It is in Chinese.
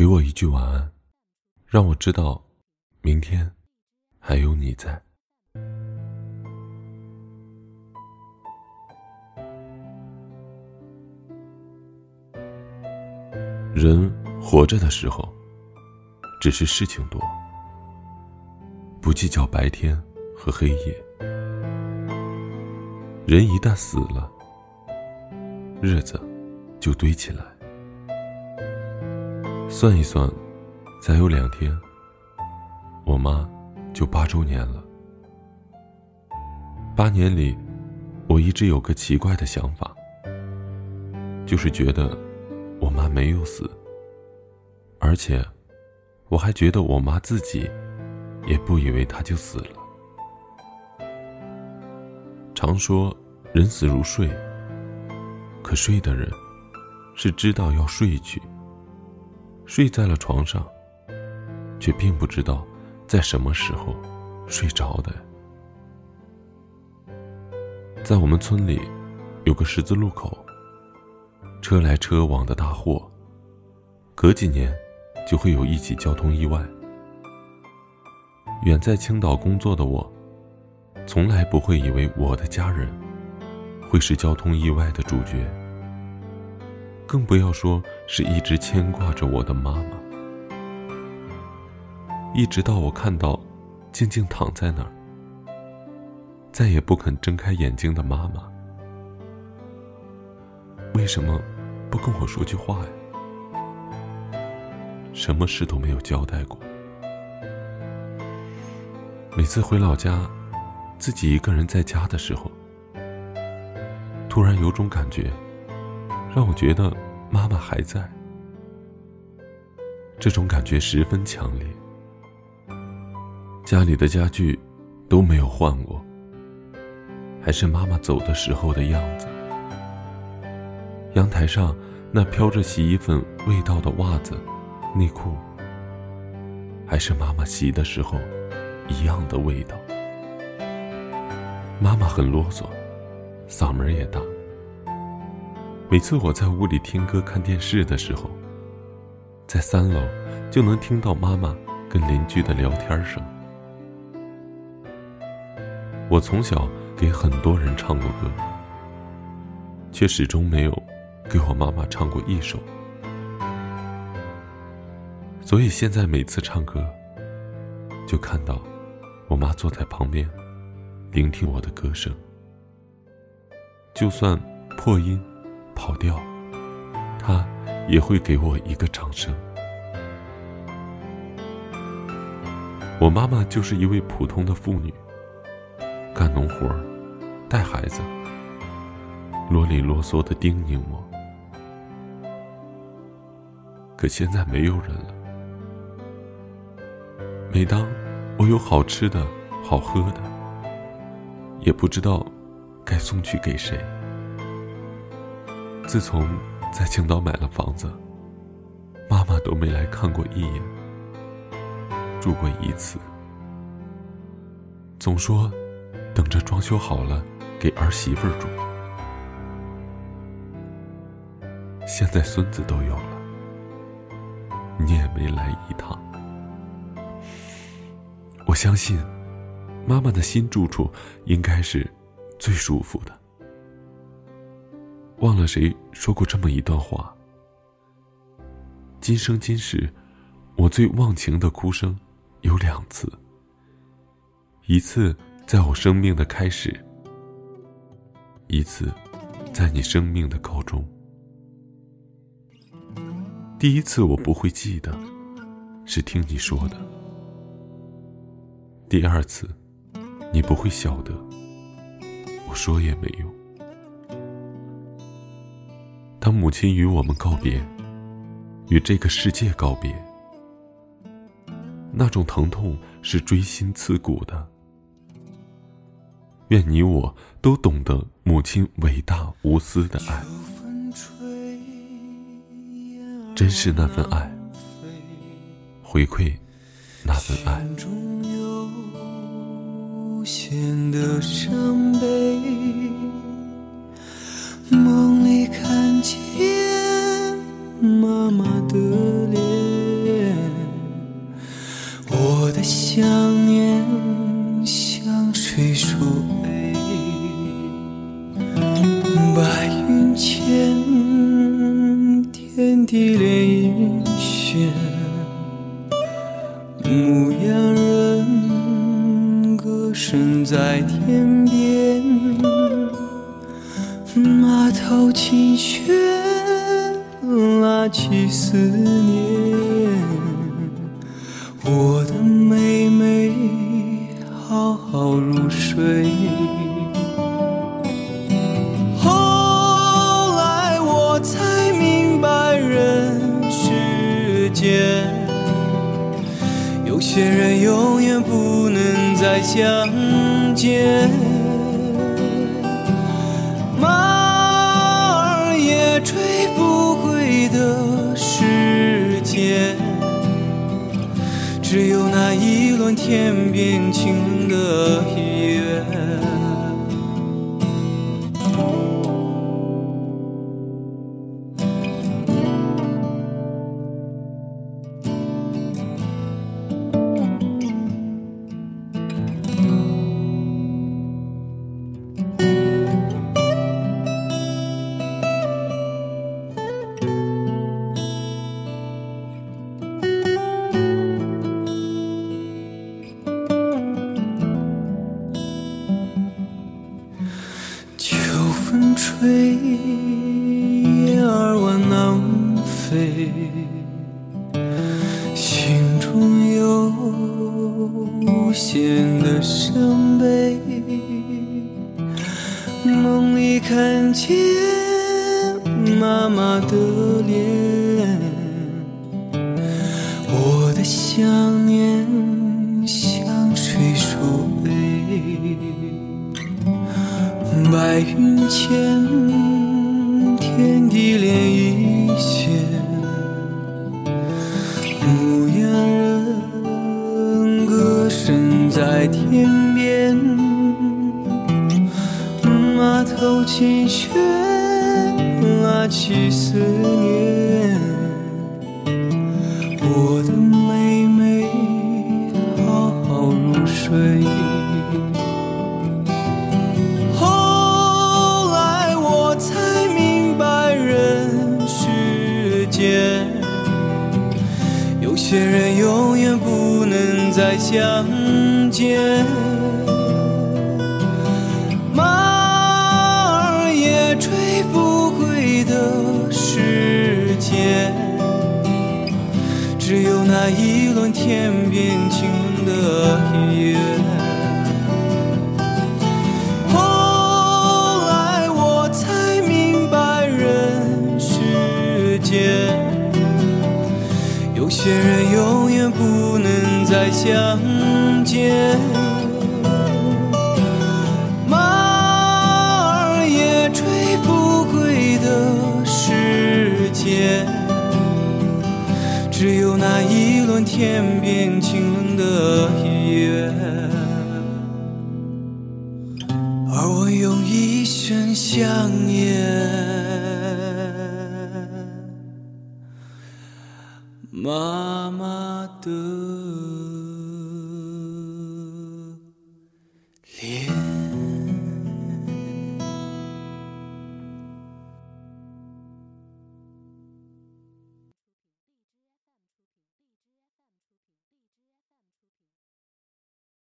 给我一句晚安，让我知道，明天还有你在。人活着的时候，只是事情多，不计较白天和黑夜。人一旦死了，日子就堆起来。算一算，再有两天，我妈就八周年了。八年里，我一直有个奇怪的想法，就是觉得我妈没有死，而且我还觉得我妈自己也不以为她就死了。常说人死如睡，可睡的人是知道要睡去。睡在了床上，却并不知道在什么时候睡着的。在我们村里，有个十字路口，车来车往的大货，隔几年就会有一起交通意外。远在青岛工作的我，从来不会以为我的家人会是交通意外的主角。更不要说是一直牵挂着我的妈妈，一直到我看到静静躺在那儿，再也不肯睁开眼睛的妈妈，为什么不跟我说句话呀？什么事都没有交代过。每次回老家，自己一个人在家的时候，突然有种感觉。让我觉得妈妈还在，这种感觉十分强烈。家里的家具都没有换过，还是妈妈走的时候的样子。阳台上那飘着洗衣粉味道的袜子、内裤，还是妈妈洗的时候一样的味道。妈妈很啰嗦，嗓门也大。每次我在屋里听歌、看电视的时候，在三楼就能听到妈妈跟邻居的聊天声。我从小给很多人唱过歌，却始终没有给我妈妈唱过一首。所以现在每次唱歌，就看到我妈坐在旁边，聆听我的歌声，就算破音。跑调，他也会给我一个掌声。我妈妈就是一位普通的妇女，干农活带孩子，啰里啰嗦的叮咛我。可现在没有人了。每当我有好吃的好喝的，也不知道该送去给谁。自从在青岛买了房子，妈妈都没来看过一眼，住过一次。总说等着装修好了给儿媳妇住，现在孙子都有了，你也没来一趟。我相信，妈妈的新住处应该是最舒服的。忘了谁说过这么一段话。今生今世，我最忘情的哭声有两次。一次在我生命的开始，一次在你生命的高中。第一次我不会记得，是听你说的；第二次，你不会晓得，我说也没用。当母亲与我们告别，与这个世界告别，那种疼痛是锥心刺骨的。愿你我都懂得母亲伟大无私的爱，珍视那份爱，回馈那份爱。无限的伤悲像水树，白云间天地连云轩，牧羊人歌声在天边，马头琴弦拉起思念。再相见。马儿也追不回的时间。只有那一轮天边清冷的月。飞，雁儿往南飞，心中有无限的伤悲。梦里看见妈妈的脸，我的想念像水树微。白云间，天地连一线。牧羊人歌声在天边，马头琴弦拉起思念。我的妹妹，好好入睡。些人永远不能再相见，马儿也追不回的时间，只有那一轮天边清冷的月。有些人永远不能再相见，马儿也追不回的时间，只有那一轮天边清冷的月，而我用一生想念。妈